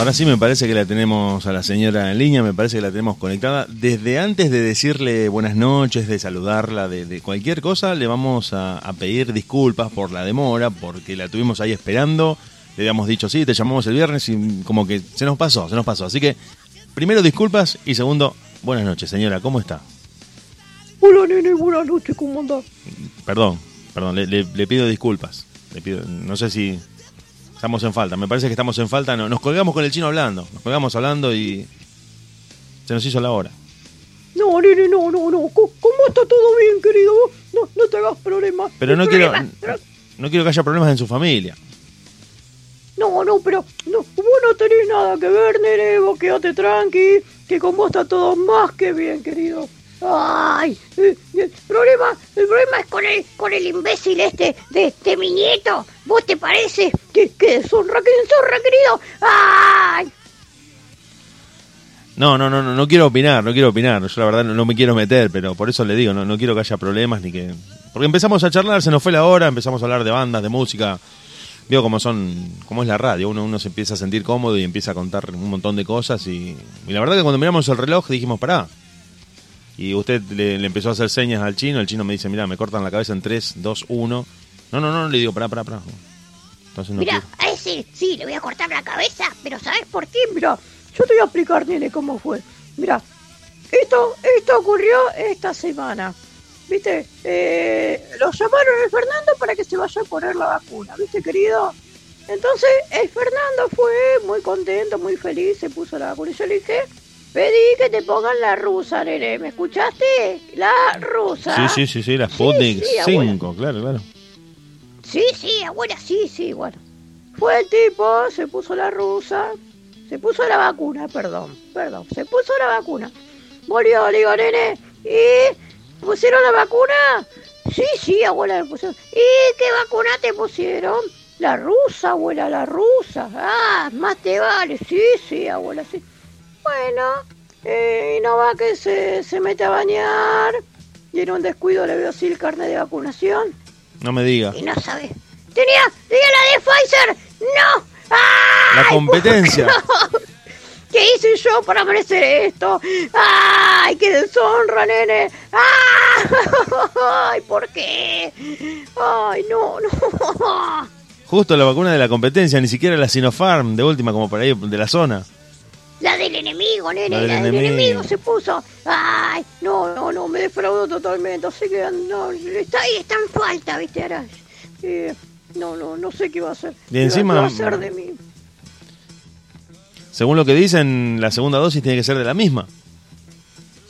Ahora sí me parece que la tenemos a la señora en línea, me parece que la tenemos conectada. Desde antes de decirle buenas noches, de saludarla, de, cualquier cosa, le vamos a, pedir disculpas por la demora, porque la tuvimos ahí esperando. Le habíamos dicho, sí, te llamamos el viernes y como que se nos pasó, se nos pasó. Así que, primero disculpas y segundo, buenas noches, señora, ¿cómo está? Hola, nene, buenas noches, ¿cómo anda? Perdón, perdón, le, le pido disculpas. Le pido, no sé si Estamos en falta, me parece que estamos en falta. No, nos colgamos con el chino hablando, nos colgamos hablando y se nos hizo la hora. No, nene, no, no, no. ¿Cómo está todo bien, querido? No, no te hagas problemas. Pero no quiero, no quiero que haya problemas en su familia. No, no, pero no, vos no tenés nada que ver, nene. Vos quédate tranqui, que con vos está todo más que bien, querido. Ay, eh, el problema, el problema es con el, con el imbécil este de, de mi nieto. ¿Vos te parece que, que que zorra, querido? ¡Ay! No, no, no, no, no quiero opinar, no quiero opinar. Yo la verdad no, me quiero meter, pero por eso le digo, no, no quiero que haya problemas ni que... Porque empezamos a charlar, se nos fue la hora, empezamos a hablar de bandas, de música. Veo cómo son, cómo es la radio, uno, uno se empieza a sentir cómodo y empieza a contar un montón de cosas y, y la verdad que cuando miramos el reloj dijimos, pará, y usted le, empezó a hacer señas al chino, el chino me dice, mira, me cortan la cabeza en 3, 2, 1. No, no, no, le digo, pará, pará, pará. Entonces no mira, a ese sí, le voy a cortar la cabeza, pero ¿sabes por qué? Mira, yo te voy a explicar, nene, cómo fue. Mira, esto, esto ocurrió esta semana. ¿Viste? Eh, lo llamaron el Fernando para que se vaya a poner la vacuna, ¿viste, querido? Entonces, el Fernando fue muy contento, muy feliz, se puso la vacuna. Y yo le dije, Pedí que te pongan la rusa, nene. ¿Me escuchaste? La rusa. Sí, sí, sí, sí, la Sputnik 5, claro, claro. Sí, sí, abuela, sí, sí, bueno. Fue el tipo, se puso la rusa, se puso la vacuna, perdón, perdón, se puso la vacuna. Murió, le digo, nene, ¿y pusieron la vacuna? Sí, sí, abuela, me pusieron. ¿Y qué vacuna te pusieron? La rusa, abuela, la rusa. Ah, más te vale. Sí, sí, abuela, sí. Bueno, eh, y no va que se, se mete a bañar y en un descuido le veo así el carnet de vacunación. No me diga. Y no sabe. Tenía, tenía la de Pfizer. No. La competencia. ¿Qué hice yo para merecer esto? ¡Ay, qué deshonra, nene! ¡Ay, ¿por qué? ¡Ay, no, no! Justo la vacuna de la competencia, ni siquiera la Sinopharm, de última, como por ahí, de la zona. Enemigo, nene, la del, enemigo. se puso. Ay, no, no, no, me defraudó totalmente. Así que no, está ahí, está en falta, viste, ahora. Eh, no, no, no sé qué va a hacer. Y encima. ¿Qué va a hacer de mí? Según lo que dicen, la segunda dosis tiene que ser de la misma.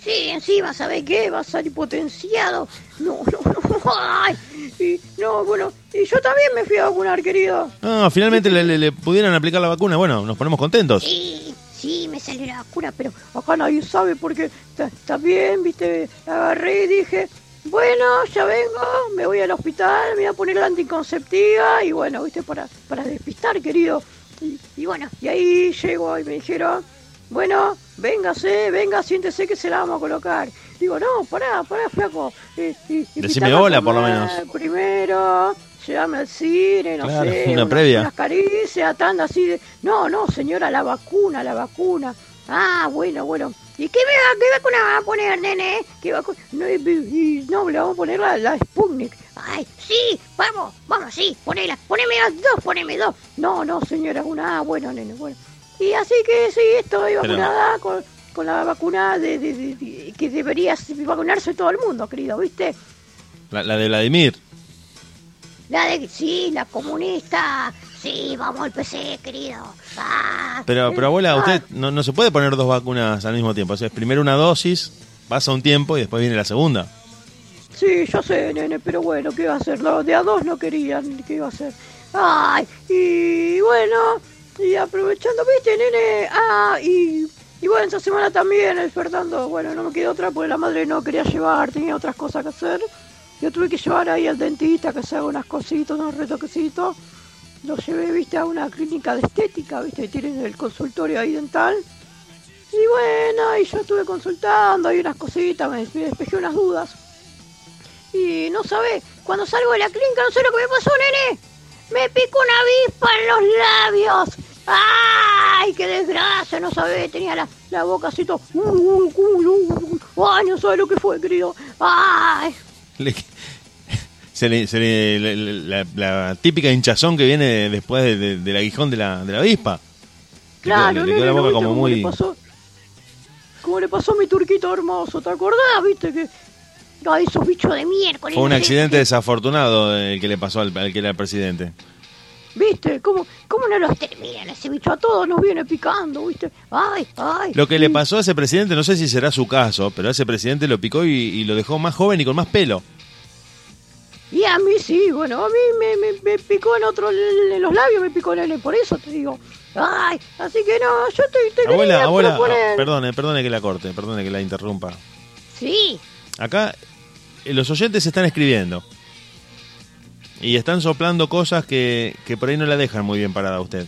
Sí, encima, ¿sabe qué? Va a salir potenciado. No, no, no. Ay, y, no, bueno, y yo también me fui a vacunar, querido. No, finalmente le, le, pudieran aplicar la vacuna. Bueno, nos ponemos contentos. Sí, sí, me salió la vacuna, pero acá nadie sabe porque está bien, viste, agarré y dije, bueno, ya vengo, me voy al hospital, me voy a poner la anticonceptiva y bueno, viste, para, para despistar, querido. Y, bueno, y ahí llego y me dijeron, bueno, véngase, venga, siéntese que se la vamos a colocar. Digo, no, pará, pará, flaco. Eh, Decime hola, por lo menos. Primero, llévame al cine, no sé, una, previa. unas caricias, tan así de, no, no, señora, la vacuna, la vacuna. Ah, bueno, bueno. ¿Y qué, me, qué vacuna va a poner, nene? ¿Qué vacuna? No, no, le vamos a poner la, la Sputnik. Ay, sí, vamos, vamos, sí, ponela, poneme las dos, poneme dos. No, no, señora, una, ah, bueno, nene, bueno. Y así que sí, estoy vacunada con, con la vacuna de, de, que debería vacunarse todo el mundo, querido, ¿viste? La, la de Vladimir. La de, sí, la comunista. Sí, vamos al PC, querido. Ah, pero, pero abuela, usted no, no se puede poner dos vacunas al mismo tiempo. O sea, es primero una dosis, pasa un tiempo y después viene la segunda. Sí, yo sé, nene, pero bueno, ¿qué va a hacer? Los de a dos no querían, ¿qué iba a hacer? Ay, y bueno, y aprovechando, viste, nene, ah, y, y bueno, esta semana también el Fernando, bueno, no me quedó otra porque la madre no quería llevar, tenía otras cosas que hacer. Yo tuve que llevar ahí al dentista que se haga unas cositas, unos retoquecitos. Lo llevé, viste, a una clínica de estética, viste, tienen el consultorio ahí dental. Y bueno, y yo estuve consultando, hay unas cositas, me, despejé unas dudas. Y no sabes, cuando salgo de la clínica no sé lo que me pasó, nene. Me picó una avispa en los labios. ¡Ay, qué desgracia! No sabés, tenía la, la boca así todo... ¡Ay, no sabes lo que fue, querido! ¡Ay! Le- se le- se le- la, la típica hinchazón que viene después de- de- del aguijón de la, de la avispa. Claro, le, quedó la ¿no boca como cómo muy... le pasó? Como le pasó a mi turquito hermoso, ¿te acordás? ¿Viste que... Ay, esos bichos de miércoles. Fue un no accidente desafortunado el que le pasó al, al que era el presidente. ¿Viste? ¿Cómo, ¿Cómo no los terminan ese bicho? A todos nos viene picando, ¿viste? Ay, ay. Lo que le pasó a ese presidente, no sé si será su caso, pero a ese presidente lo picó y, y lo dejó más joven y con más pelo. Y a mí sí, bueno, a mí me, me, me picó en otro, en los labios me picó nene, por eso te digo. Ay, así que no, yo te Abuela, abuela, proponer- perdone, perdone que la corte, perdone que la interrumpa. Sí, Acá eh, los oyentes están escribiendo y están soplando cosas que, que por ahí no la dejan muy bien parada a usted.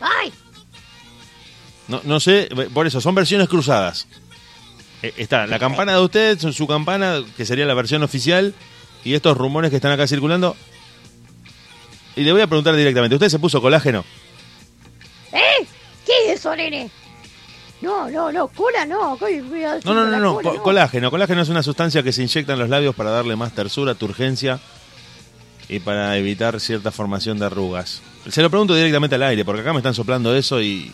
ay, No, no sé, por eso, son versiones cruzadas. Eh, Está la campana de usted, su- campana, que sería la versión oficial, y estos rumores que están acá circulando. Y le voy a preguntar directamente, ¿usted se puso colágeno? ¿eh? ¿Qué es eso, nene? No, no, no, cola no. ¿qué voy a decir No, no, no, no, colágeno. Colágeno es una sustancia que se inyecta en los labios para darle más tersura, turgencia y para evitar cierta formación de arrugas. Se lo pregunto directamente al aire, porque acá me están soplando eso y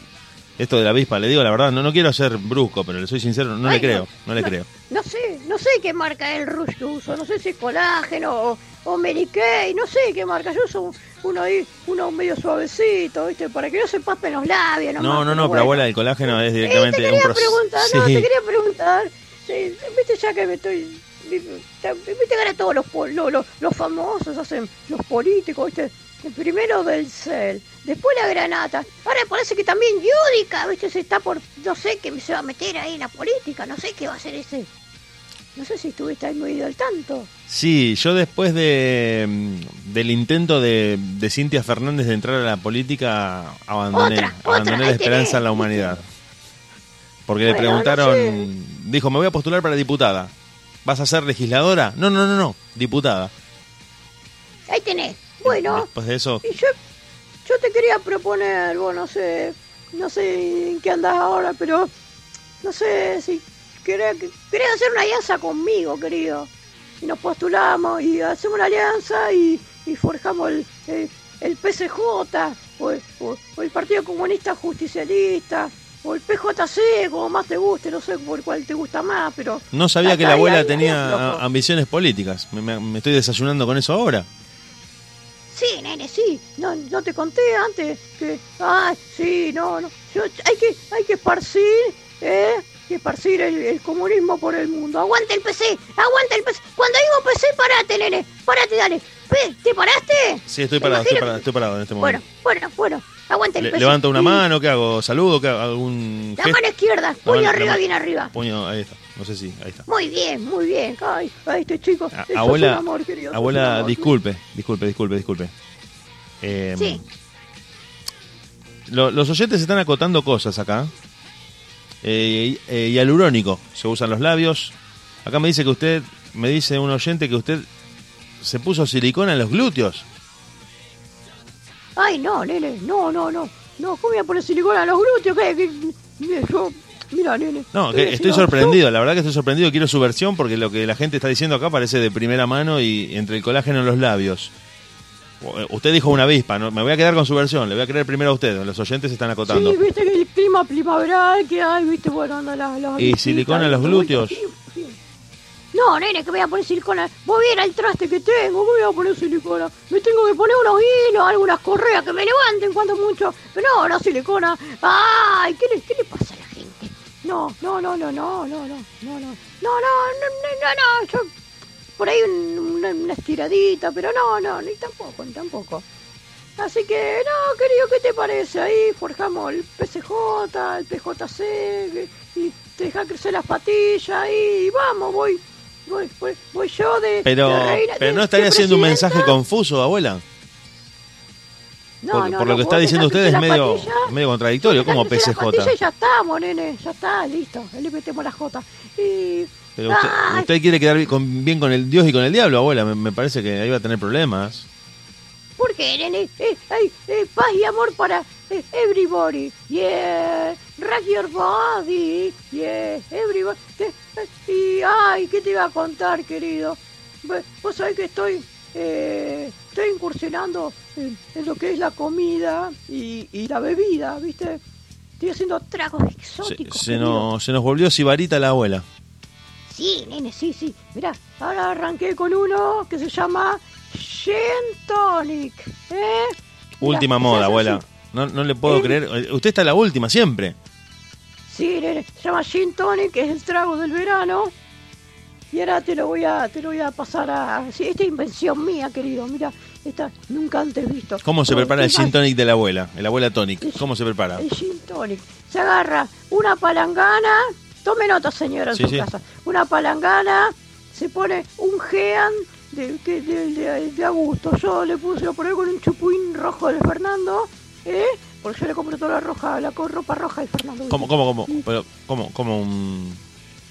esto de la avispa, le digo la verdad, no, no quiero ser brusco, pero le soy sincero, no Ay, le creo, no le no, creo. No sé, no sé qué marca es el rush que uso, no sé si es colágeno o, o no sé qué marca, yo uso uno ahí, uno medio suavecito, ¿viste? Para que no se papen los labios, No, nomás, no, no, pero bueno. abuela, el colágeno es Eh, te directamente un quería proceso. preguntar, no, te quería preguntar, sí, viste ya que me estoy, viste que ahora todos los, los, los, famosos hacen, los políticos, viste, el primero del CEL, después la granata, ahora parece que también Yudica, viste, se está por, no sé, que se va a meter ahí en la política, no sé qué va a hacer ese, no sé si estuviste ahí muy al tanto. Sí, yo después de mm, del intento de, de Cintia Fernández de entrar a la política, abandoné, Otra, otra, abandoné la esperanza tenés. en la humanidad. Porque le no preguntaron, dijo, me voy a postular para diputada. ¿Vas a ser legisladora? No, no, no, no, diputada. Ahí tenés, bueno, Después de eso, y yo, yo te quería proponer, bueno, no sé, no sé en qué andas ahora, pero no sé si querés, querés hacer una alianza conmigo, querido. Y nos postulamos y hacemos una alianza y, y forjamos el, el, el PCJ o el, o- o el Partido Comunista Justicialista o el PJC, como más te guste, no sé por cuál te gusta más, pero... no sabía que la abuela ahí, tenía ambiciones políticas. Me, me- me estoy desayunando con eso ahora. Sí, nene, sí. No, no te conté antes que. Ay, sí, no, no. Yo- hay que, hay que esparcir, ¿eh? Que esparcir el, el comunismo por el mundo. Aguanta el PC, aguanta el PC. Cuando digo PC, parate, nene. Parate, dale. ¿Te paraste? Sí, estoy parado, estoy parado, estoy parado en este Bueno, momento. bueno, bueno. Aguanta el Le- levanto una Sí. mano, ¿qué hago? ¿Saludo? ¿Qué hago? ¿Algún La gesto? mano izquierda, puño mano- arriba, bien arriba. Puño, ahí está. No sé si, ahí está. Muy bien, muy bien. Ay, ay, este chico. A- sos un abuela, amor, querido, sos un abuela, amor. disculpe, disculpe, disculpe, disculpe. Eh, Sí. lo- los oyentes están acotando cosas acá. Eh, y- eh, hialurónico, se usan los labios. Acá me dice que usted, me dice un oyente que usted se puso silicona en los glúteos. Ay, no, nene, no, no, no. No, ¿cómo voy a poner silicona a los glúteos? ¿Qué? ¿Qué? Mira, yo, mira, nene. No, Si estoy no, sorprendido, la verdad que estoy sorprendido. Quiero su versión porque lo que la gente está diciendo acá parece de primera mano y entre el colágeno en los labios. Eh, Usted dijo una avispa, ¿no? me voy a quedar con su versión, le voy a creer primero a usted, los oyentes están acotando. Sí, viste que el clima primaveral que hay, viste, bueno, anda las... ¿Y silicona en los glúteos? No, nene, que voy a poner silicona. Voy a ir al traste que tengo, ¿cómo voy a poner silicona? Me tengo que poner unos hilos, algunas correas que me levanten cuando mucho. Pero no, no silicona. Ay, ¿qué le, qué le pasa a la gente? No, no, no, no, no, no, no, no, no, no, no, no, no, no, yo por ahí un- una, una estiradita, pero no, no, ni tampoco, ni tampoco. Así que, no, querido, ¿qué te parece? Ahí forjamos el PCJ, el PJC, y te deja crecer las patillas, y vamos, voy, voy, voy, voy yo de... Pero, de reina- pero de- no estaría haciendo un mensaje confuso, abuela. No, por, no, por no, lo que está diciendo usted es medio, patillas, medio contradictorio, como patillas PCJ. ya estamos, nene, ya está, listo, le metemos la J. Y... Pero usted, usted quiere quedar bien con, bien con el Dios y con el diablo, abuela. Me, me parece que ahí va a tener problemas. ¿Por qué, nene? Eh, eh, paz y amor para, eh, everybody, yeah, rock your body, yeah, everybody. Y, ay, ¿qué te iba a contar, querido? Vos sabés que estoy, eh, estoy incursionando en, en lo que es la comida y, y la bebida, ¿viste? Estoy haciendo tragos Se, exóticos. se querido. nos, se nos volvió sibarita la abuela. Sí, nene, sí, sí. Mirá, ahora arranqué con uno que se llama Gin Tonic, ¿eh? Última moda, abuela. No, no le puedo ¿Eh? creer. Eh, Usted está la última siempre. Sí, nene, se llama Gin Tonic, que es el trago del verano. Y ahora te lo voy a, te lo voy a pasar a... Sí, esta es invención mía, querido. Mira, esta nunca antes visto. ¿Cómo se prepara el gin tonic de la abuela? El abuela tonic. ¿Cómo se prepara? El gin tonic. Se agarra una palangana. Tome nota, señora, en Sí, su sí. casa. Una palangana. Se pone un gean de, de, de- de a gusto. Yo le puse lo poner con un chupín rojo del Fernando. ¿Eh? Porque yo le compro toda la roja, la ropa roja del Fernando. ¿Cómo, cómo, cómo? Pero, ¿Cómo, cómo un,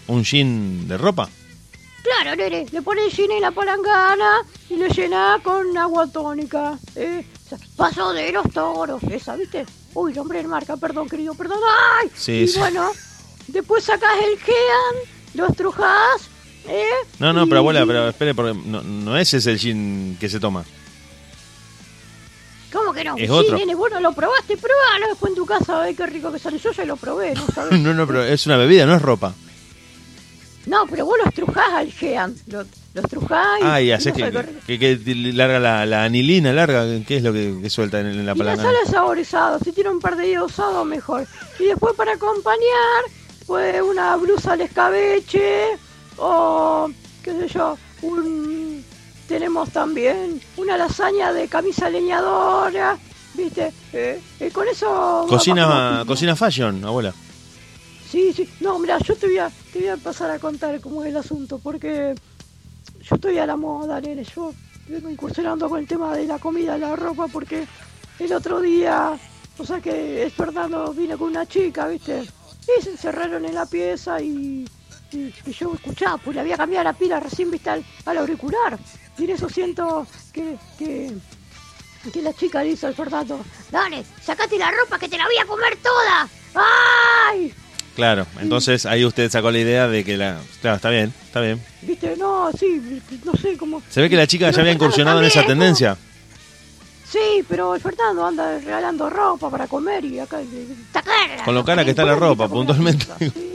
un gin de ropa? Claro, nene, le pone el gin en la palangana y le llena con agua tónica. ¿eh? Paso de los toros, esa, ¿viste? Uy, nombre de marca, perdón, querido, perdón. ¡Ay! Sí, y sí. bueno, después sacás el gean, lo estrujás, ¿eh? No, no, Y- pero abuela, pero espere, porque no, no ese es el gin que se toma. ¿Cómo que no? Es sí, otro. nene, vos no lo probaste, probalo después en tu casa, a ver qué rico que sale. Yo ya lo probé, ¿no sabes? No, no, pero es una bebida, no es ropa. no, pero vos lo estrujás al gean, lo, lo estrujás y... Ah, y haces no que, que, que larga la, la anilina, larga, ¿qué es lo que, que suelta en, en la Y la palanca? sal saborizado, si tiene un par de días usado mejor. Y después para acompañar, pues una blusa al escabeche o qué sé yo, un tenemos también una lasaña de camisa leñadora, ¿viste? Eh, eh, con eso Cocina, cocina fashion, abuela. Sí, sí. No, mira, yo te voy, a, te voy a pasar a contar cómo es el asunto, porque yo estoy a la moda, nene. Yo vengo incursionando con el tema de la comida, la ropa, porque el otro día, o sea que es Fernando, vine con una chica, ¿viste? Y se encerraron en la pieza y, y- y yo escuchaba, pues le había cambiado la pila recién, ¿viste? Al, al auricular. Y en eso siento que, que, que la chica dice al Fernando, dale, sacate la ropa que te la voy a comer toda. ¡Ay! Claro, entonces ahí usted sacó la idea de que la... Claro, está bien, está bien. Viste, no, sí, no sé cómo. Se ve que la chica ya había incursionado en esa tendencia. Sí, pero el Fernando anda regalando ropa para comer y acá. Con lo cara que está la ropa, puntualmente. Sí,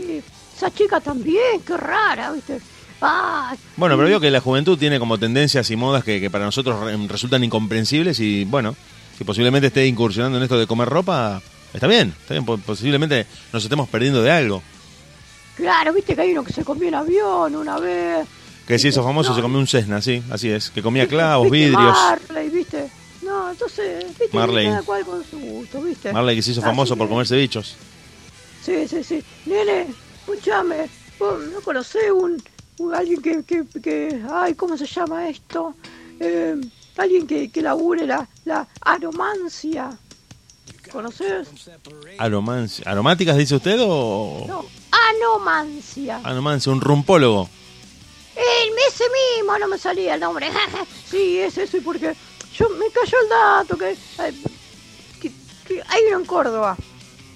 esa chica también, qué rara, viste. Ay, Bueno, pero veo que la juventud tiene como tendencias y modas que, que para nosotros re- resultan incomprensibles y bueno, si posiblemente esté incursionando en esto de comer ropa, está bien, está bien, po- posiblemente nos estemos perdiendo de algo. claro, viste que hay uno que se comió en avión una vez. Que se hizo famoso, No. se comió un Cessna, sí, así es, que comía clavos, ¿Viste? vidrios. Marley, viste. No, entonces, viste, Marley. cada cual con su gusto, viste. Marley que se hizo Así famoso por que- comerse bichos. Sí, sí, sí. Nene, escúchame, no conocés un, un- alguien que, que, que, ay, ¿cómo se llama esto? Eh, alguien que, que labure la, la aromancia. ¿Conoces? Aromancia. ¿Aromáticas dice usted o...? No, anomancia. Aromancia, un rumpólogo. El ese mismo, no me salía el nombre. sí, es ese porque yo me cayó el dato que, ay, que, que hay uno en Córdoba.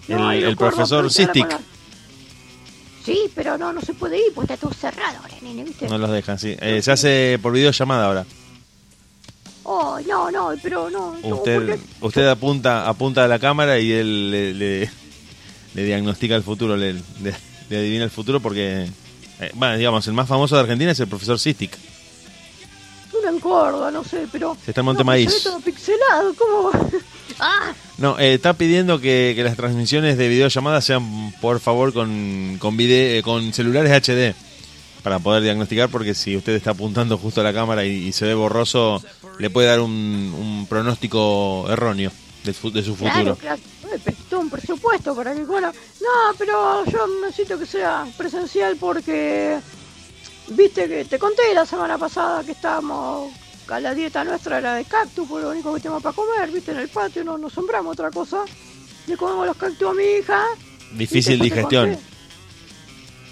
El- Córdoba, profesor pero Sí, pero no, no se puede ir porque está todo cerrado ahora, nene, ¿viste? No los dejan, sí. Eh, se hace por videollamada ahora. Oh, no, no, pero no. no, Usted, porque- usted apunta, apunta a la cámara y él le, le- le diagnostica el futuro, le, le- le adivina el futuro porque, eh, bueno, digamos, el más famoso de Argentina es el profesor Sistik. Uno en Córdoba, no sé, pero... Se está en Monte no, Maíz. se ve todo pixelado, ¿cómo? Ah, No, eh, está pidiendo que, que las transmisiones de videollamada sean, por favor, con, con, vide- eh, con celulares HD para poder diagnosticar, porque si usted está apuntando justo a la cámara y, y se ve borroso, le puede dar un, un pronóstico erróneo de, de su futuro. claro, claro. Un presupuesto para que... Bueno, no, pero yo necesito que sea presencial porque... Viste que te conté la semana pasada que estábamos... A la dieta nuestra era de cactus, por lo único que tenemos para comer, viste, en el patio no nos sombramos otra cosa. Le comemos los cactus a mi hija. Difícil digestión.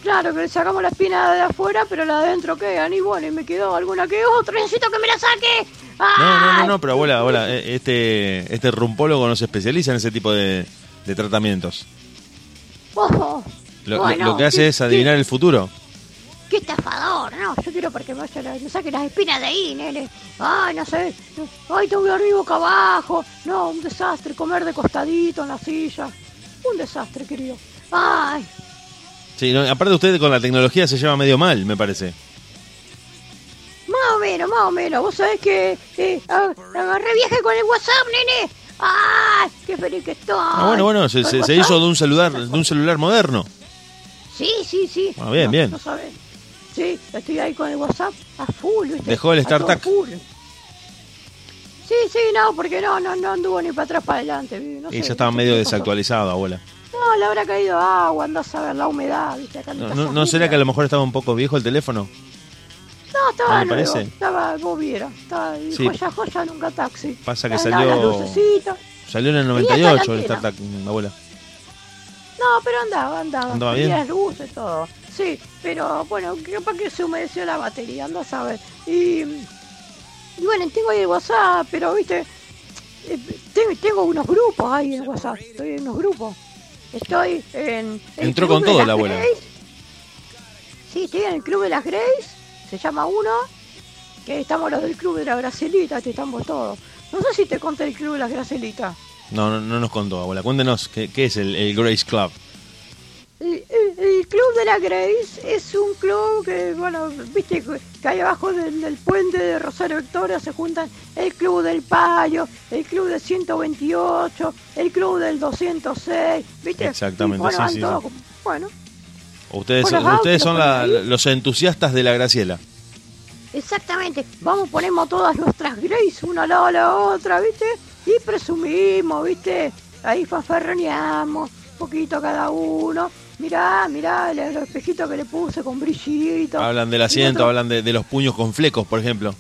Claro, que le sacamos la espina de afuera, pero la de adentro quedan. Y bueno, y me quedó alguna que otra. Necesito que me la saque. No, no, no, no, pero abuela, abuela, eh, este, este rumpólogo no se especializa en ese tipo de, de tratamientos. Oh, Lo, lo- bueno, lo que hace qué- es adivinar el futuro. Qué, estafador, no. Yo quiero porque me, me saquen las espinas de ahí, nene. Ay, no sé. Ay, tengo que arriba boca abajo. No, un desastre. Comer de costadito en la silla. Un desastre, querido. Ay, Sí, no, aparte usted con la tecnología se lleva medio mal, me parece. más o menos, más o menos. Vos sabés que eh, ag- agarré viaje con el WhatsApp, nene. Ay, qué feliz que estoy. Ah, bueno, bueno, se, hizo de un celular, de un celular moderno. Sí, sí, sí. Ah, bien, No, bien. No sabés. Sí, estoy ahí con el WhatsApp a full, ¿viste? Dejó el StarTac. Sí, sí, no, porque no, no, no anduvo ni para atrás para adelante. Y ya estaba no medio desactualizado, abuela. No, le habrá caído agua, andás a ver la humedad, ¿viste? Acá No, no- ¿no será que a lo mejor estaba un poco viejo el teléfono? No, estaba ¿No le nuevo, parece? estaba, vos viera, estaba Sí. joya, joya, nunca taxi. Pasa que Estaba salió-. Salió en el Tenía 98 el StarTac, abuela. No, pero andaba, andaba. ¿Andaba bien? las luces, todo. Sí, pero bueno, capaz que se humedeció la batería, anda a saber. Y, y bueno, tengo ahí el WhatsApp, pero viste, eh, tengo, tengo unos grupos ahí en WhatsApp. Estoy en unos grupos. Estoy en. el Entró Club con todo la abuela. Grace. Sí, estoy en el Club de las Grace, se llama uno, que estamos los del Club de la Gracelita, que estamos todos. No sé si te conté el Club de las Gracelitas. No, no, no nos contó, abuela. Cuéntenos, ¿qué, qué es el, el Grace Club? El, el- el Club de la Grace es un club que, bueno, viste que hay abajo del, del puente de Rosario Victoria se juntan el Club del Payo, el Club del 128, el Club del 206, viste. Exactamente, bueno, sí, van sí, todos sí. Bueno, Ustedes, Bueno, son- ustedes son la- los entusiastas de la Graciela. exactamente. Vamos, ponemos todas nuestras Grace una al lado de la otra, viste. Y presumimos, viste. Ahí fanfarroneamos, un poquito cada uno. Mirá, mirá, el, espejito que le puse con brillito. Hablan del asiento, hablan de, de los puños con flecos, por ejemplo.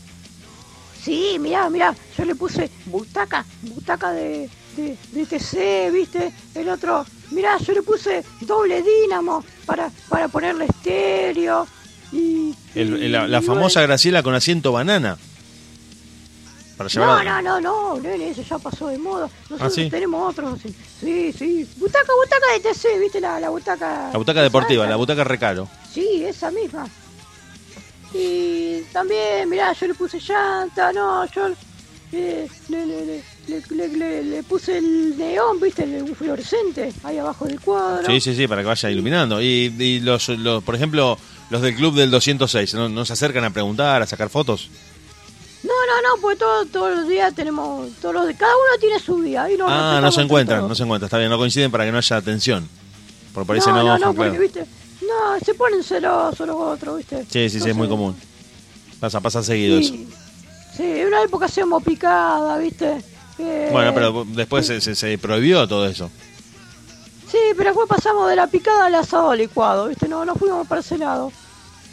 Sí, mirá, mirá, yo le puse butaca, butaca de, de, de TC, ¿viste? El otro, mirá, yo le puse doble dínamo para, para ponerle estéreo. Y, El- y- la, famosa. Graciela con asiento banana. Para No, llevar. no, no, no, nene, eso ya pasó de moda. Nosotros ¿Ah, sí? tenemos otros. Sí, sí, sí. Butaca, butaca de TC, ¿viste? La, la butaca. La butaca deportiva, esa, la butaca recaro. Sí, esa misma. Y también, mirá, yo le puse llanta, no, yo eh, le, le, le, le, le- le- le puse el neón, viste, el fluorescente, ahí abajo del cuadro. Sí, sí, sí, para que vaya iluminando. Y, y los, los, por ejemplo, los del club del 206, ¿no, no se acercan a preguntar, a sacar fotos? No, no, no, porque todo- todos los días tenemos, todos los, cada uno tiene su día. Ahí nos Ah, no se encuentran, no se encuentran, está bien, no coinciden para que no haya tensión. Por no, no, no, claro. porque, viste, no, se ponen celosos los otros, viste. Sí, sí, sí, es muy común. Pasa, pasa seguido eso. Sí, en una época hacíamos picada, viste. Eh, Bueno, pero después se, se, se prohibió todo eso. Sí, pero después pasamos de la picada al asado licuado, ¿viste? No, no fuimos para ese lado.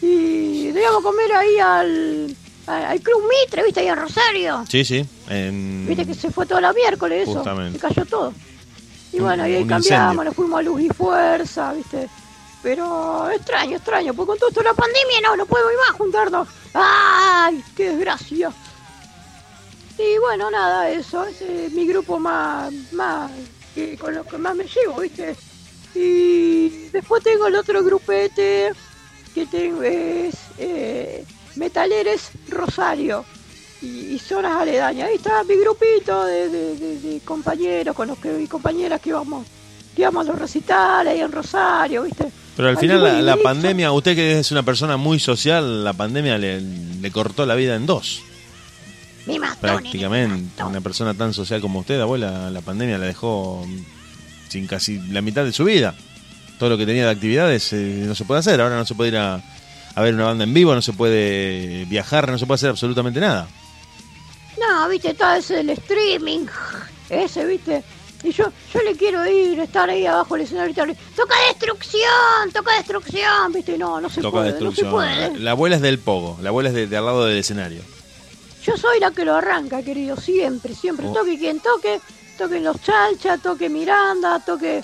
Y debíamos comer ahí al, al, Club Mitre, ¿viste? Ahí en Rosario. Sí, sí. en- ¿Viste que se fue toda la miércoles eso? Justamente. Se cayó todo. Y bueno, y ahí cambiamos, incendio. nos fuimos a Luz y Fuerza, ¿viste? Pero extraño, extraño, porque con todo esto la pandemia no, no podemos ir más juntarnos. ¡Ay, qué desgracia! Y bueno, nada, eso, es mi grupo más, más, que con los que más me llevo, ¿viste? Y después tengo el otro grupete que tengo, es eh, Metaleres Rosario y, y zonas aledañas. Ahí está mi grupito de, de- de- de compañeros con los que y compañeras que íbamos, que íbamos a los recitales ahí en Rosario, ¿viste? Pero al final la, la pandemia, usted que es una persona muy social, la pandemia le, le cortó la vida en dos. Me mató, me Prácticamente. Una persona tan social como usted, abuela, la pandemia la dejó sin casi la mitad de su vida. Todo lo que tenía de actividades eh, no se puede hacer. Ahora no se puede ir a, a ver una banda en vivo, no se puede viajar, no se puede hacer absolutamente nada. No, viste, todo ese el streaming, ese, viste. Y yo, yo le quiero ir, estar ahí abajo del escenario toca destrucción, toca destrucción, viste, no, no se Toca puede, destrucción. no se puede. La abuela es del pogo, la abuela es de, de al lado del escenario. Yo soy la que lo arranca, querido, siempre, siempre. Oh. Toque quien toque, toquen los Chalcha, toque Miranda, toque,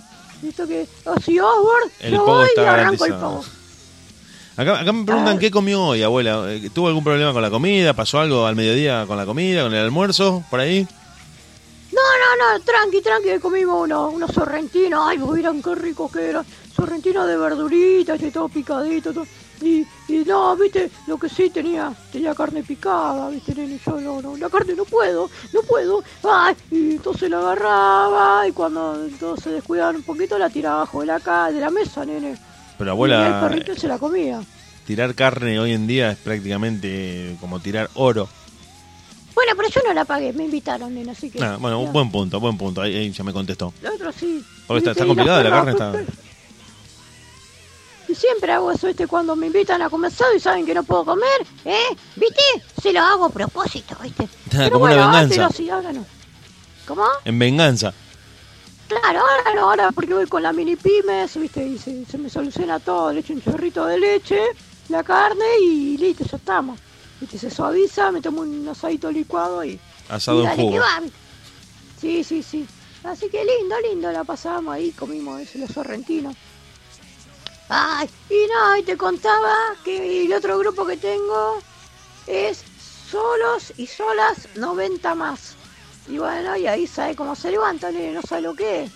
toque Ozzy Osbourne, El yo voy y arranco el pogo. Acá, acá me preguntan qué comió hoy, abuela. Eh, ¿Tuvo algún problema con la comida? ¿Pasó algo al mediodía con la comida, con el almuerzo, por ahí? No, no, no, tranqui, tranqui, comimos unos, unos sorrentinos. Ay, miran qué ricos que eran. Sorrentinos de verduritas y todo picadito. Todo. Y, y no, viste, lo que sí tenía, tenía carne picada, viste, nene, yo no, no, la carne no puedo, no puedo. Ay, y entonces la agarraba y cuando entonces se descuidaban un poquito la tiraba abajo de la, de la mesa, nene. Pero y el perrito se la comía. tirar carne hoy en día es prácticamente como tirar oro. Bueno, pero yo no la pagué, me invitaron, nene, así que... Ah, bueno, ya. buen punto, buen punto. Ahí, ahí ya me contestó. La otra sí. Porque está- complicada la carne, está- Y siempre hago eso, ¿viste? Cuando me invitan a comer y saben que no puedo comer, ¿eh? ¿Viste? Se lo hago a propósito, ¿viste? Pero Como una venganza. antes lo hacía, ahora no. ¿Cómo? En venganza. Claro, ahora no, ahora porque voy con la mini pymes, ¿viste? Y se, se me soluciona todo, le echo un chorrito de leche, la carne y listo, ya estamos. ¿Viste? Se suaviza, me tomo un asadito licuado y... Asado y en dale, que jugo. Sí, sí, sí. Así que lindo, lindo, la pasamos ahí, comimos eso, los sorrentinos. Ay, y no, y te contaba que el otro grupo que tengo es solos y solas 90 más. Y bueno, y ahí sabe cómo se levantan, nene, no sabe lo que es.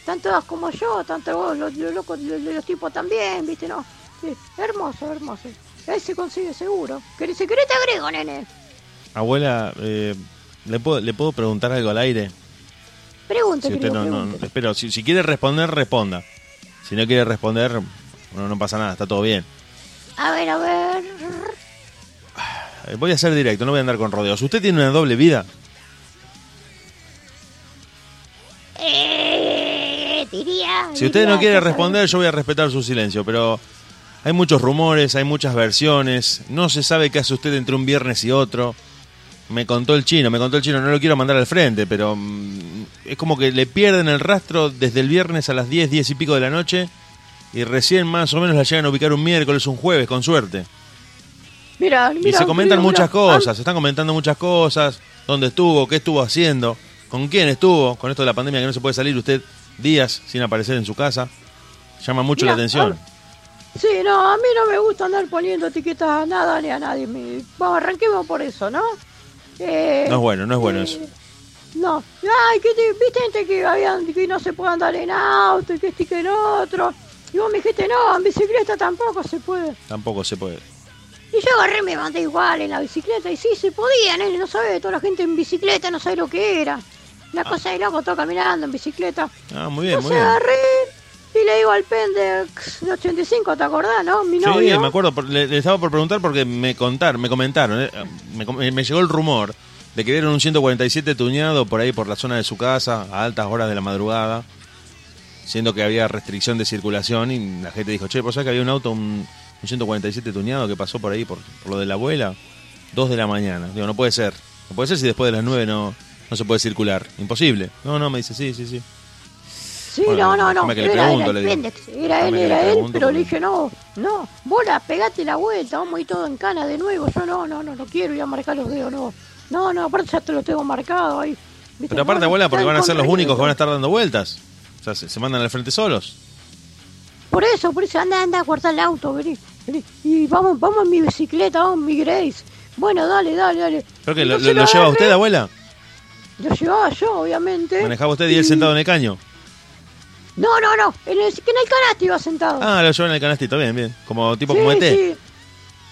Están todas como yo, tanto vos, los, los locos de los, tipos también, viste, ¿no? Sí, hermoso, hermoso. Ahí se consigue seguro. ¿Querés, si querés te agrego, nene. Abuela, eh, ¿le, puedo, ¿le puedo preguntar algo al aire? Pregunte, Si usted querido, no, no, espero, si, si quiere responder, responda. Si no quiere responder, no, no pasa nada, está todo bien. A ver, a ver. Voy a ser directo, no voy a andar con rodeos. ¿Usted tiene una doble vida? Si usted no quiere responder, yo voy a respetar su silencio, pero hay muchos rumores, hay muchas versiones, no se sabe qué hace usted entre un viernes y otro. Me contó el chino, me contó el chino, no lo quiero mandar al frente, pero mm, es como que le pierden el rastro desde el viernes a las 10, 10 y pico de la noche y recién más o menos la llegan a ubicar un miércoles, un jueves, con suerte. Mira, Y se comentan mira, muchas mira. cosas, se están comentando muchas cosas, dónde estuvo, qué estuvo haciendo, con quién estuvo, con esto de la pandemia que no se puede salir usted días sin aparecer en su casa. Llama mucho Mira, la atención. ah, Sí, no, a mí no me gusta andar poniendo etiquetas a nada ni a nadie. Me- Vamos, arranquemos por eso, ¿no? Eh, No es bueno, no es bueno eh, eso. No, ay, que te, viste gente que, habían, que no se puede andar en auto y que este y que en otro. Y vos me dijiste, no, en bicicleta tampoco se puede. Tampoco se puede. Y yo agarré me mandé igual en la bicicleta. Y sí, se podía, nene, no sabés, toda la gente en bicicleta no sabe lo que era. La cosa de loco, todo caminando en bicicleta. Ah, muy bien, muy bien. agarré y le digo al Pendex de 85, ¿te acordás, no? Mi Sí, novio. me acuerdo, por- le, le estaba por preguntar porque me contaron, me comentaron, eh, me, com- me llegó el rumor de que vieron un 147 tuñado por ahí por la zona de su casa a altas horas de la madrugada, siendo que había restricción de circulación y la gente dijo, che, ¿vos sabés que había un auto, un, un 147 tuñado que pasó por ahí por, por lo de la abuela? Dos de la mañana. Digo, no puede ser. No puede ser si después de las 9 no, no se puede circular. Imposible. No, no, me dice, sí, sí, sí. Sí, Bueno, no, no, no. que Era, pregunto, era le el digo. Pendex. Era Déjame él, que era él, pregunto pero le dije, no, no. Bola, pegate la vuelta, vamos a ir todo en cana de nuevo. Yo no, no, no, no quiero ir a marcar los dedos, no. No, no, aparte ya te lo tengo marcado ahí. ¿Viste? Pero aparte, abuela, porque van a ser los únicos que van a estar dando vueltas. O sea, se, se mandan al frente solos. Por eso, por eso, anda, anda a guardar el auto, vení, vení. Y vamos, vamos en mi bicicleta, vamos en mi Grace. Bueno, dale, dale, dale. ¿Pero que lo, lo- lo lleva usted, abuela? Lo llevaba yo, obviamente. ¿Manejaba usted y él sentado en el caño? No, no, no, en el, que en el canasto iba sentado. Ah, lo lleva en el canastito, bien, bien. Como tipo sí, como ET. sí.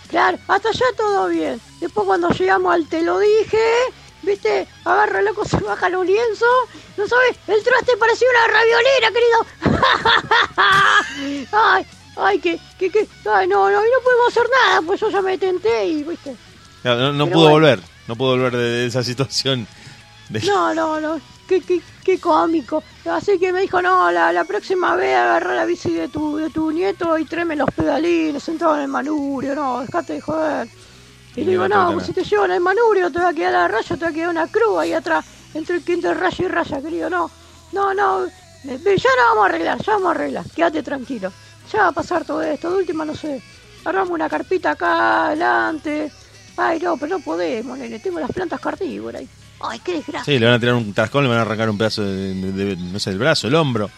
Claro, hasta allá todo bien. Después cuando llegamos al te lo dije, viste, agarra loco, se baja los lienzos. No sabes, el traste parecía una raviolera, querido. ay, ay, que, que, que, ay, no, no, y no podemos hacer nada, pues yo ya me tenté y, viste. No, no pudo bueno. volver. No pudo volver de, de esa situación. De- No, no, no, qué, qué, qué cómico. Así que me dijo, no, la, la próxima vez agarra la bici de tu, de tu nieto y tráeme los pedalines sentado en el manurio, no, dejate de joder. Y Y le digo, no, pues si te llevo en el manurio te va a quedar la raya, te va a quedar una cruz ahí atrás, entre, entre raya y raya, querido, no, no, no, eh, ya no vamos a arreglar, ya vamos a arreglar, quédate tranquilo, ya va a pasar todo esto, de última no sé, agarramos una carpita acá adelante, ay no, pero no podemos, nene, tengo las plantas carnívoras ahí. Ay, qué desgracia. Sí, le van a tirar un tascón, le van a arrancar un pedazo de, de- de- no sé, el brazo, el hombro.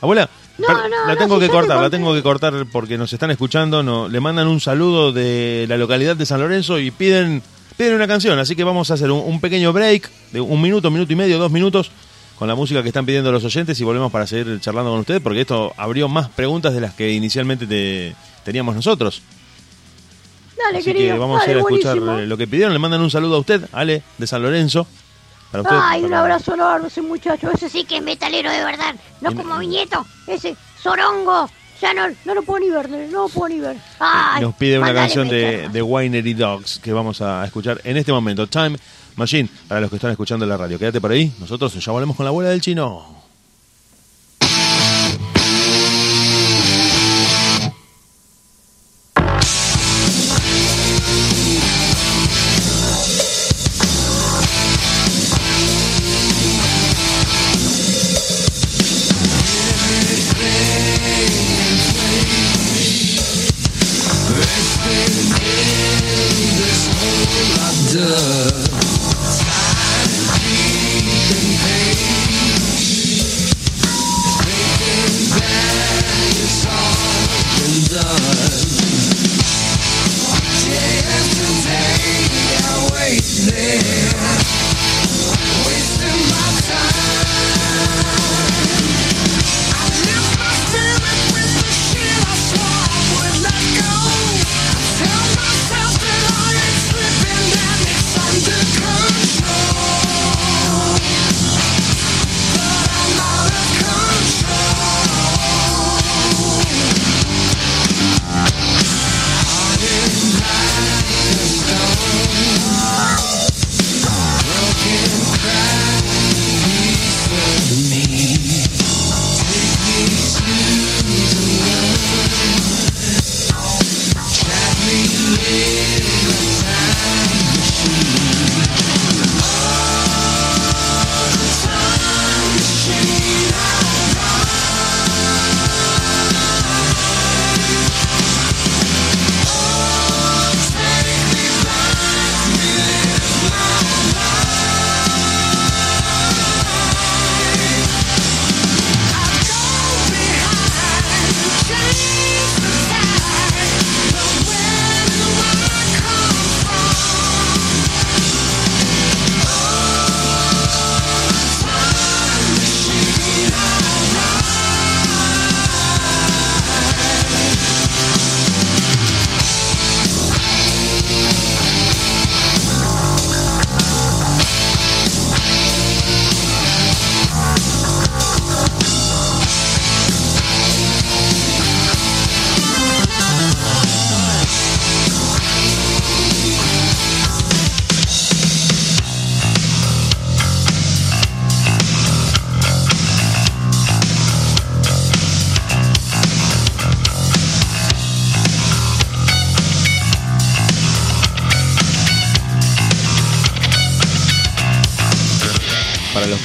Abuela, No, no, la no, tengo si que yo te cortar, la tengo que cortar porque nos están escuchando, no, le mandan un saludo de la localidad de San Lorenzo y piden, piden una canción, así que vamos a hacer un, un pequeño break de un minuto, minuto y medio, dos minutos con la música que están pidiendo los oyentes y volvemos para seguir charlando con ustedes porque esto abrió más preguntas de las que inicialmente te- teníamos nosotros. Dale, Así querido. que vamos a ir a escuchar buenísimo. eh, lo que pidieron, le mandan un saludo a usted, Ale, de San Lorenzo. Para Ay, un abrazo enorme ese muchacho. Ese sí que es metalero de verdad. No como mi nieto. Ese Sorongo. Ya no, no lo puedo ni ver, no lo puedo ni ver. Ay, nos pide una canción de, de Winery Dogs que vamos a escuchar en este momento. Time Machine, para los que están escuchando en la radio. Quédate por ahí, nosotros ya volvemos con la abuela del chino.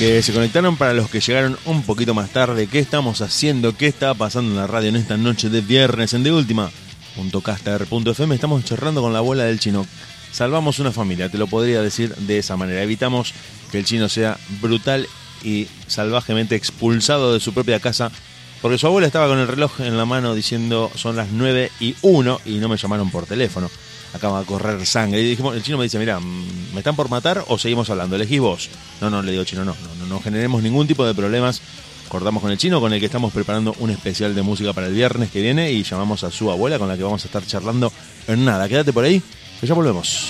Que se conectaron, para los que llegaron un poquito más tarde, ¿qué estamos haciendo? ¿Qué está pasando en la radio en esta noche de viernes en De Última? .caster.fm estamos charlando con la abuela del chino. Salvamos una familia, te lo podría decir de esa manera. Evitamos que el chino sea brutal y salvajemente expulsado de su propia casa porque su abuela estaba con el reloj en la mano diciendo son las 9 y 1 y no me llamaron por teléfono. Acaba de correr sangre. Y dijimos, el chino me dice, mira, ¿me están por matar o seguimos hablando? Elegís vos. No, no, le digo chino, no, no, no, no generemos ningún tipo de problemas. Cortamos con el chino, con el que estamos preparando un especial de música para el viernes que viene y llamamos a su abuela con la que vamos a estar charlando en nada. Quédate por ahí, que ya volvemos.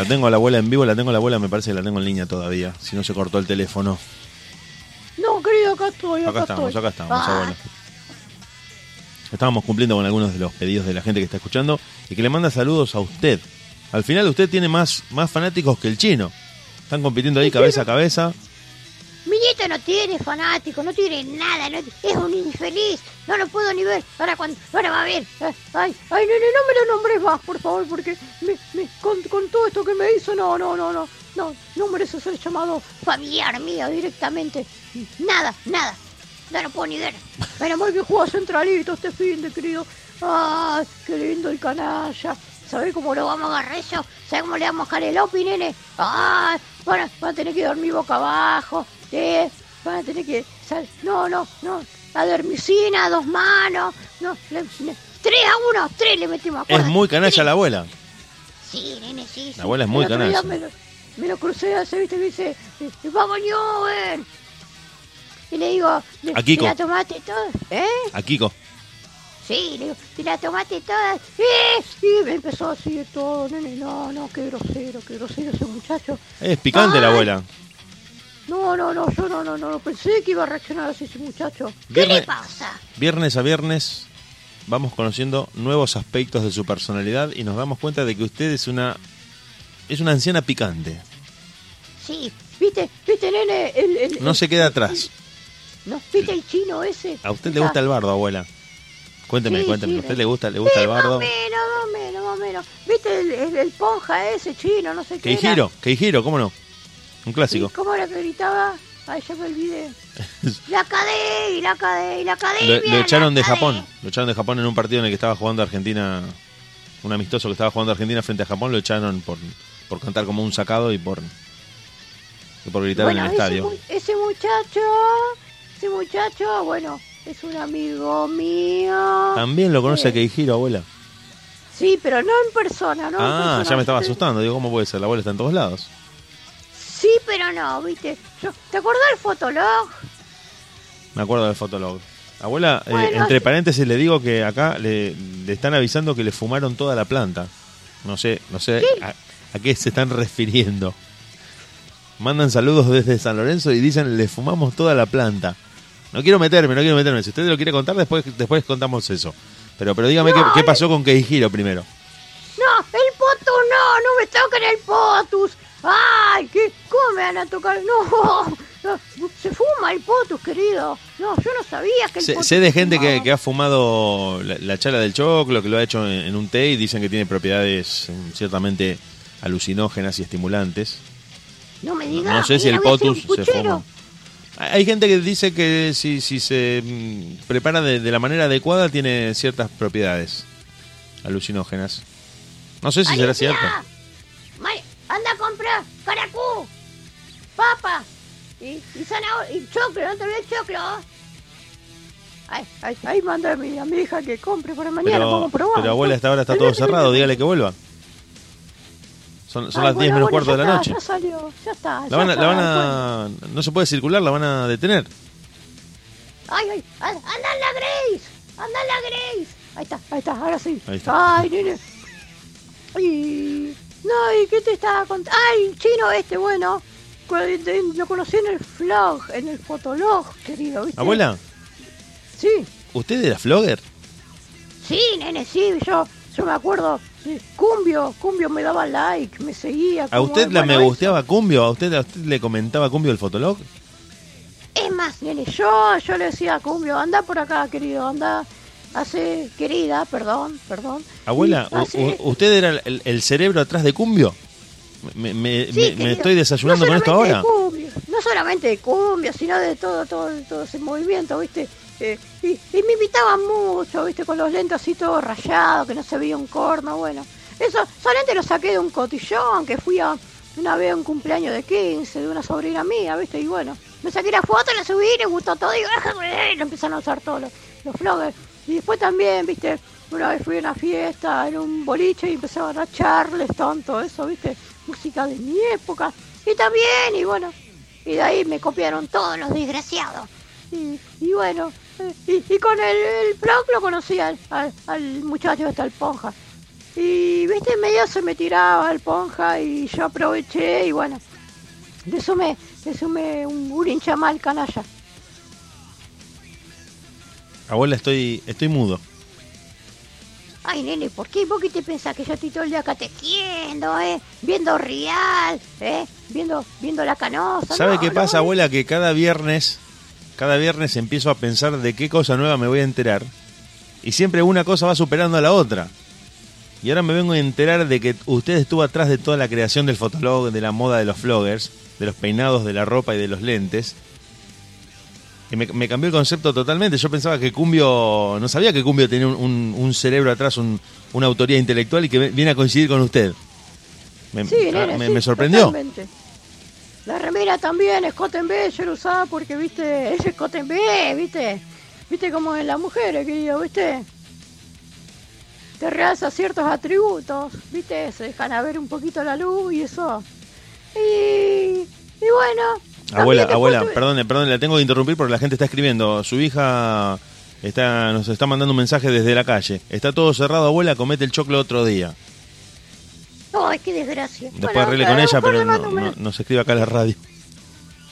La tengo a la abuela en vivo, la tengo a la abuela, me parece que la tengo en línea todavía, si no se cortó el teléfono. No, querido, acá estoy, acá, Acá estamos, estoy. acá estamos, Ah, abuela. Estábamos cumpliendo con algunos de los pedidos de la gente que está escuchando y que le manda saludos a usted. Al final usted tiene más, más fanáticos que el chino. Están compitiendo ahí cabeza a cabeza. Mi nieto no tiene fanático, no tiene nada, es un infeliz, no lo puedo ni ver. Ahora cuando, ahora va a ver. Ay, ay, nene, no me lo nombres más, por favor, porque me, me- con, todo esto que me hizo, no, no, no, no, no, no merece ser llamado familiar mío directamente. Nada, nada, no lo puedo ni ver. Menos mal que jugó a Centralito este fin de querido. ¡Ay, qué lindo el canalla! ¿Sabés cómo lo vamos a agarrar eso? ¿Sabés cómo le vamos a dejar el opi, nene? ¡Ay! Van a, van a tener que dormir boca abajo. ¿Eh? Van a tener que... sal- No, no, no. La dermicina, dos manos. No, le- le- tres a uno, tres le metimos. Es muy canalla tres. la abuela. Sí, nene, sí. sí. La abuela es muy canalla. Me lo, me lo crucé así, viste, me dice, eh, vamos, Newell. Y le digo, le- A Kiko. ¿te la tomaste toda? ¿Eh? A Kiko. Sí, le digo, ¿te la tomaste toda? ¡Eh! Y me empezó a decir todo, nene, no, no, qué grosero, qué grosero ese muchacho. Es picante la abuela. No, no, no, yo no, no, no, pensé que iba a reaccionar así ese muchacho. ¿Qué Viernes- le pasa? Viernes a viernes vamos conociendo nuevos aspectos de su personalidad y nos damos cuenta de que usted es una es una anciana picante. Sí, viste, viste, nene, el... el No el- se queda atrás. ¿No? ¿Viste el chino ese? A usted le gusta el bardo, abuela. Cuénteme, Sí, cuénteme. sí, ¿A usted le gusta le gusta Sí, el bardo? Más o menos, más o menos, más o menos. ¿Viste el, el, el ponja ese chino? No sé qué. era? Keijiro, Keijiro, ¿cómo no? Un clásico. ¿Cómo era que gritaba? Ay, ya me olvidé. La cadena, la cadena, la cadena. Lo, lo echaron de Japón. Lo echaron de Japón en un partido en el que estaba jugando Argentina. Un amistoso que estaba jugando Argentina frente a Japón. Lo echaron por, por cantar como un sacado y por, y por gritar Bueno, en el ese, estadio. mu- ese muchacho, ese muchacho, bueno, es un amigo mío. También lo conoce Sí. Keijiro, abuela. Sí, pero no en persona, ¿no? en Ah, persona. ya me estaba asustando. Digo, ¿cómo puede ser? La abuela está en todos lados. Sí, pero no, ¿viste? Yo, ¿Te acordás del fotolog? Me acuerdo del fotolog. Abuela, eh, entre paréntesis le digo que acá le, le están avisando que le fumaron toda la planta. No sé, no sé a, a qué se están refiriendo. Mandan saludos desde San Lorenzo y dicen le fumamos toda la planta. No quiero meterme, no quiero meterme. Si usted lo quiere contar, después, después contamos eso. Pero, pero dígame qué, qué pasó con Keijiro primero. No, el potus no, no me toquen el potus. Ay, ¿qué? ¿Cómo me van a tocar? No, no, se fuma el potus, querido. No, yo no sabía que el Sé, potus sé de gente que, ha fumado la, la chala del choclo, que lo ha hecho en, en un té y dicen que tiene propiedades mm, ciertamente alucinógenas y estimulantes. No me digas. No sé si el potus se fuma. Hay gente que dice que si, si se mm, prepara de, de la manera adecuada tiene ciertas propiedades alucinógenas. No sé si será cierto. Anda caracú, papa y, y zanahoria y choclo, no te olvides choclo. Ay, ay, ay, manda a mi, a mi hija que compre para mañana, Pero, vamos a probar. pero abuela, hasta ahora está todo cerrado, dígale que vuelva. Son, son Ay, las 10 bueno, menos cuarto de la está, noche. Ya salió, ya está. La van, a, está, la van bueno. a... No se puede circular, la van a detener. Ay, ay, an- anda en la Grace, anda en la Grace. Ahí está, ahí está, ahora sí. Ahí está. Ay, nene. Ay, no, ¿y qué te estaba contando? Ay, el chino este, bueno. Lo conocí en el vlog, en el fotolog, querido, ¿viste? Abuela, Sí, ¿usted era flogger? sí, nene, sí, yo, yo me acuerdo. Cumbio, Cumbio me daba like, me seguía. ¿A usted la bueno, me gusteaba Cumbio? ¿A usted, ¿A usted le comentaba Cumbio el fotolog? Es más, nene, yo, yo le decía a Cumbio, anda por acá, querido, anda, hace, querida, perdón, perdón. Abuela, Y u- ¿usted era el, el cerebro atrás de Cumbio? Me, me- Sí, me- me querido, estoy desayunando no con esto ahora. de no solamente de cumbia, sino de todo, todo, todo ese movimiento, ¿viste? Eh, y, y me invitaban mucho, ¿viste? Con los lentes así todos rayados, que no se veía un corno, bueno. Eso solamente lo saqué de un cotillón, que fui a una vez a un cumpleaños de 15 de una sobrina mía, ¿viste? Y bueno, me saqué la foto, la subí, le gustó todo, y lo empezaron a usar todos los, los vloggers. Y después también, ¿viste? Una vez fui a una fiesta en un boliche y empezaban a Charleston, todo eso, ¿viste? Música de mi época. Y también, y bueno, y de ahí me copiaron todos los desgraciados. Y, bueno, y, con el, el blog lo conocí al, muchacho hasta el Ponja. Y, viste, medio se me tiraba el Ponja y yo aproveché y bueno, le sumé, le sumé un, un hincha mal canalla. Abuela, estoy, estoy mudo. Ay, nene, ¿por qué? ¿Vos qué te pensás que yo estoy todo el día acá tejiendo, eh? Viendo Real, eh? Viendo, viendo la canosa. ¿Sabe No, qué pasa, abuela? Que cada viernes, cada viernes empiezo a pensar de qué cosa nueva me voy a enterar. Y siempre una cosa va superando a la otra. Y ahora me vengo a enterar de que usted estuvo atrás de toda la creación del fotolog, de la moda de los vloggers, de los peinados, de la ropa y de los lentes. Y me, me cambió el concepto totalmente. Yo pensaba que Cumbio, no sabía que Cumbio tenía un, un- un cerebro atrás, un- una autoría intelectual y que viene a coincidir con usted. Me, Sí, nene, me- sí, me sorprendió. totalmente. La remera también, Scott en B, yo lo usaba porque, viste, es Scott en B, viste. Viste como en las mujeres, querido, viste. Te realza ciertos atributos, viste, se dejan a ver un poquito la luz y eso. Y, y bueno. Abuela, después abuela, tuve- perdón, perdón, la tengo que interrumpir porque la gente está escribiendo. Su hija está, nos está mandando un mensaje desde la calle. Está todo cerrado, abuela, comete el choclo otro día. Ay, qué desgracia. Después Bueno, arregle con ella, pero no, no, se escribe acá a la radio.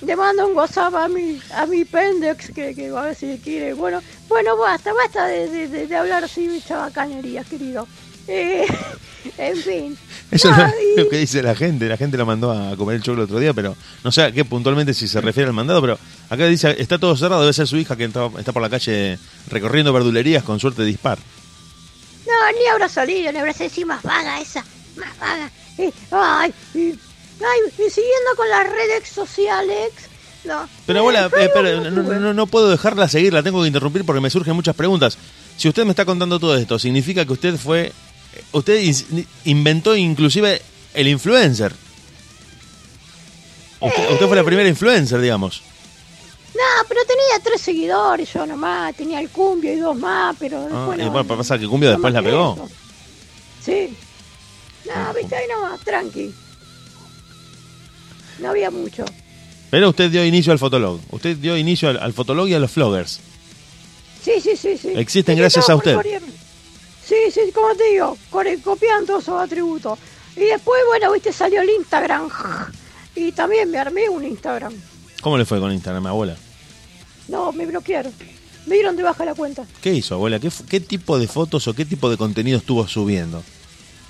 Le mando un WhatsApp a mi, a mi pendex que, que a ver si quiere. Bueno, bueno, basta, basta de, de, de, de hablar así de chabacanerías, querido. Eh, en fin. Eso No, es lo que dice la gente. La gente lo mandó a comer el choclo otro día, pero no sé a qué puntualmente si se refiere al mandado, pero acá dice, está todo cerrado, debe ser su hija que está, está por la calle recorriendo verdulerías con suerte de dispar. No, ni habrá salido, ni habrá sido más vaga esa, más vaga. Eh, ay, y, ay, y siguiendo con las redes sociales. No, Pero abuela, eh, pero no no- no puedo dejarla seguir, la tengo que interrumpir porque me surgen muchas preguntas. Si usted me está contando todo esto, significa que usted fue, usted in- inventó inclusive el influencer. Usted, usted fue la primera influencer, digamos. No, pero tenía tres seguidores yo nomás, tenía el cumbio y dos más, pero Ah, después y no, bueno, no- pasa que Cumbio no después la pegó. eso. Sí. No, viste, ahí nomás, tranqui. No había mucho. Pero usted dio inicio al fotolog. Usted dio inicio al, al fotolog y a los floggers. Sí, sí, sí, sí. Existen gracias a usted. Sí, sí, como te digo, copian todos esos atributos. Y después, bueno, viste, salió el Instagram. Y también me armé un Instagram. ¿Cómo le fue con Instagram, abuela? No, me bloquearon. Me dieron de baja la cuenta. ¿Qué hizo, abuela? ¿Qué, tipo de fotos o qué tipo de contenido estuvo subiendo?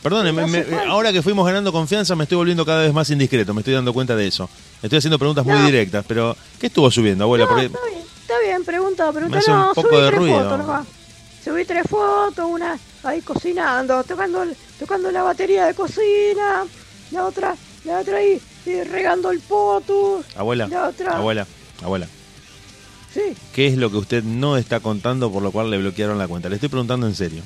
Perdone, me- ahora que fuimos ganando confianza me estoy volviendo cada vez más indiscreto, me estoy dando cuenta de eso. Estoy haciendo preguntas muy directas, pero ¿qué estuvo subiendo, abuela? no, Porque está bien, está bien, pregunta, pregunta. hace no, un poco subí de ruido. fotos. Subí tres fotos, una ahí cocinando, tocando, tocando la batería de cocina, la otra, la otra ahí eh, regando el poto. abuela, La otra. abuela, abuela, Sí, ¿qué es lo que usted no está contando por lo cual le bloquearon la cuenta? Le estoy preguntando en serio.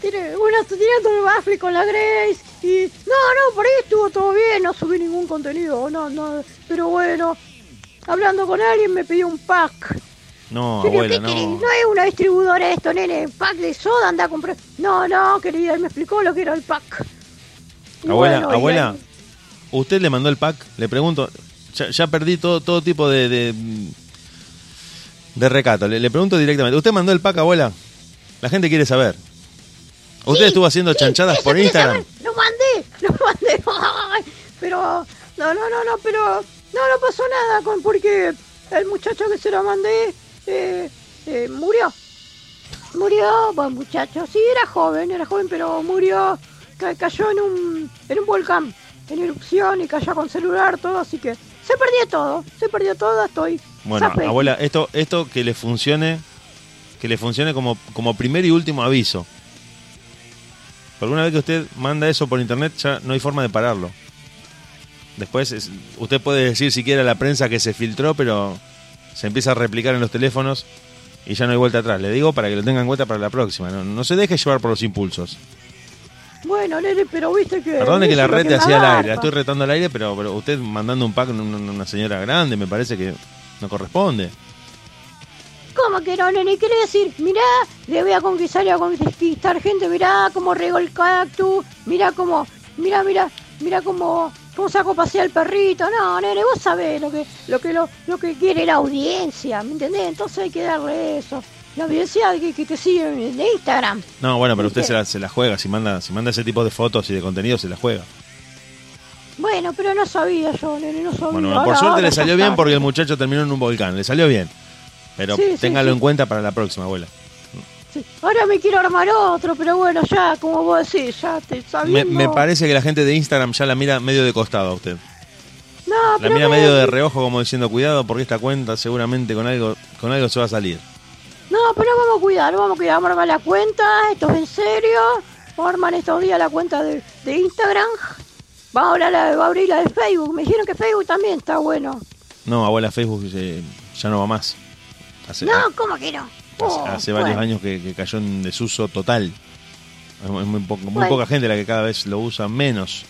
Tiene, una tirando el baffle con la Grace y... No, no, por ahí estuvo todo bien, no subí ningún contenido, no, no, pero bueno, hablando con alguien me pidió un pack. No, Pero, abuela, ¿qué querés? no. No es una distribuidora esto, nene, pack de soda, anda a comprar... No, no, querida, él me explicó lo que era el pack. Y Abuela, bueno, abuela, ¿usted le mandó el pack? Le pregunto, ya, ya perdí todo, todo tipo de, de, de recato. Le, le pregunto directamente, ¿usted mandó el pack, abuela? La gente quiere saber. ¿Usted Sí, estuvo haciendo sí, chanchadas por Instagram? saber. Lo mandé, lo mandé. Pero, no, no, no, no, pero no, no pasó nada con porque el muchacho que se lo mandé eh, eh, murió. Murió, buen muchacho. Sí, era joven, era joven, pero murió. Ca- cayó en un, en un volcán, en erupción y cayó con celular, todo, así que se perdió todo, se perdió todo, estoy. Bueno, zape. abuela, esto, esto que le funcione, que le funcione como, como primer y último aviso. Por una vez que usted manda eso por internet, ya no hay forma de pararlo. Después, es- usted puede decir si quiere a la prensa que se filtró, pero se empieza a replicar en los teléfonos y ya no hay vuelta atrás. Le digo para que lo tengan en cuenta para la próxima. No, no se deje llevar por los impulsos. Bueno, nene, pero viste que. Perdone que la rete me hacía al aire, la estoy retando al aire, pero, pero usted mandando un pack a una, una señora grande me parece que no corresponde. ¿Cómo que no, nene? Quiere decir, mirá, le voy a conquistar y a conquistar gente, mirá cómo regó el cactus, mirá cómo, mirá, mirá, mirá cómo, cómo saco a pasear el perrito. No, nene, vos sabés lo que, lo que, lo, lo que quiere la audiencia, ¿me entendés? Entonces hay que darle eso. La audiencia que, que te sigue en Instagram. No, bueno, pero usted se la, se la juega, si manda, si manda ese tipo de fotos y de contenido, se la juega. Bueno, pero no sabía yo, nene, no sabía. Bueno, Ahora- por suerte le salió bien porque el muchacho terminó en un volcán, le salió bien. Pero Sí, sí, téngalo sí. en cuenta para la próxima, abuela. Ahora me quiero armar otro, pero bueno, ya, como vos decís, ya te Me, sabiendo... me parece que la gente de Instagram ya la mira medio de costado a usted. No, La pero mira me- medio de reojo como diciendo, cuidado porque esta cuenta seguramente con algo, con algo se va a salir. No, pero vamos a cuidar, vamos a cuidar, vamos a armar la cuenta, esto es en serio. Vamos a armar estos días la cuenta de, de Instagram. Vamos a, hablar la, a abrir la de Facebook. Me dijeron que Facebook también está bueno. No, abuela, Facebook eh, ya no va más. Hace, No, ¿cómo que no? Hace- Oh, hace varios bueno. años que, que cayó en desuso total. Es muy, muy poco- muy Bueno. poca gente la que cada vez lo usa menos.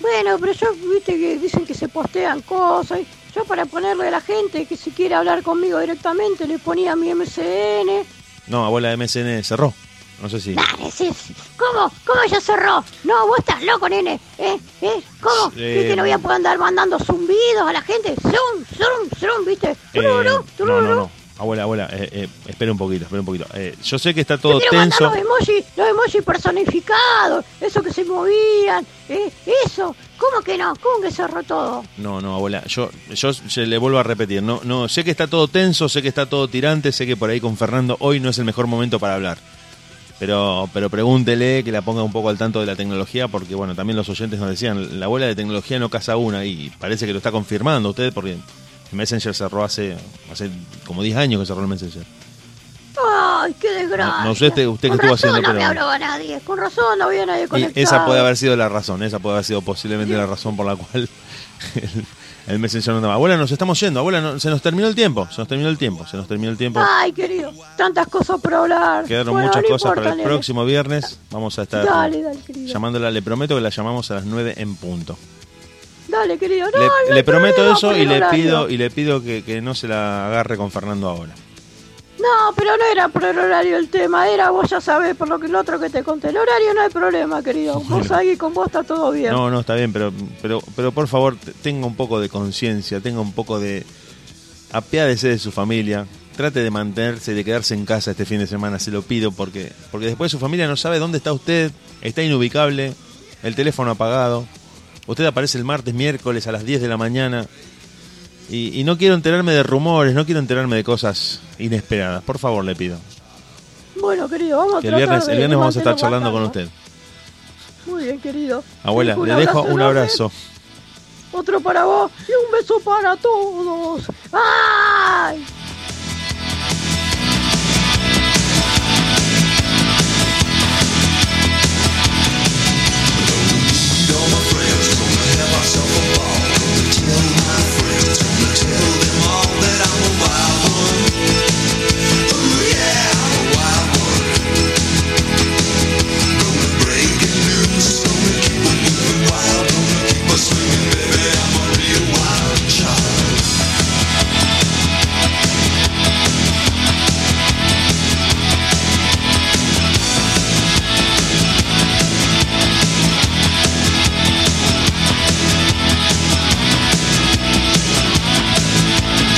Bueno, pero yo, viste que dicen que se postean cosas. yo para ponerle a la gente que si quiere hablar conmigo directamente le ponía mi MCN. No, abuela MSN cerró. No sé si. Dale, sí, sí. ¿Cómo? ¿Cómo ya cerró? No, vos estás loco, nene. ¿Eh? ¿Eh? ¿Cómo? Eh, ¿Viste? No voy a poder andar mandando zumbidos a la gente. Zum, zum, zum, ¿viste? Eh, no, no. Abuela, abuela, eh, eh, espera un poquito, espera un poquito. Eh, yo sé que está todo Te tenso. los emojis, los emojis personificados, eso que se movían, ¿eh? Eso. ¿Cómo que no? ¿Cómo que cerró todo? No, no, abuela, yo, yo se le vuelvo a repetir, no, no, sé que está todo tenso, sé que está todo tirante, sé que por ahí con Fernando hoy no es el mejor momento para hablar. Pero, pero pregúntele que la ponga un poco al tanto de la tecnología, porque bueno, también los oyentes nos decían, la abuela de tecnología no casa una, y parece que lo está confirmando usted, porque el Messenger cerró hace, hace como 10 años que cerró el Messenger. Ay, qué desgracia. No- no sé usted- usted qué estuvo haciendo, no me pero- habló a nadie. Con razón no había nadie Y conectado. esa puede haber sido la razón, esa puede haber sido posiblemente la razón por la cual el, el Messenger no andaba. Abuela, nos estamos yendo, abuela, no- se nos terminó el tiempo, se nos terminó el tiempo, se nos terminó el tiempo. Ay, querido, tantas cosas por hablar. Quedaron Bueno, muchas no cosas para el nene. próximo viernes. Vamos a estar Dale, dale, querido. llamándola. Le prometo que la llamamos a las 9 en punto. Dale, querido. No, le no le prometo eso y le pido y le pido que, que no se la agarre con Fernando ahora. No, pero no era por el horario el tema. Era, vos ya sabés, por lo que el otro que te conté. El horario no hay problema, querido. Vos ahí con vos está todo bien. No, no, está bien, pero, pero, pero por favor, te- tenga un poco de conciencia, tenga un poco de... Apiádese de su familia, trate de mantenerse y de quedarse en casa este fin de semana, se lo pido, porque, porque después su familia no sabe dónde está usted, está inubicable, el teléfono apagado, usted aparece el martes, miércoles a las 10 de la mañana, y, y no quiero enterarme de rumores, no quiero enterarme de cosas inesperadas, por favor le pido. Bueno, querido, vamos a el viernes, de el viernes vamos a estar charlando con usted. Muy bien, querido. Abuela, le dejo un abrazo. Otro para vos y un beso para todos. ¡Ay!